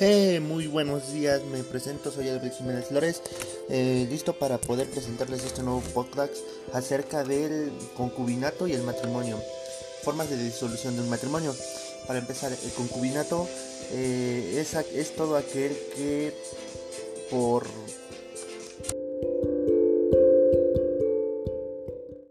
Hey, muy buenos días, me presento, soy Albert Jiménez Flores, eh, listo para poder presentarles este nuevo podcast acerca del concubinato y el matrimonio, formas de disolución de un matrimonio. Para empezar, el concubinato eh, es, es todo aquel que por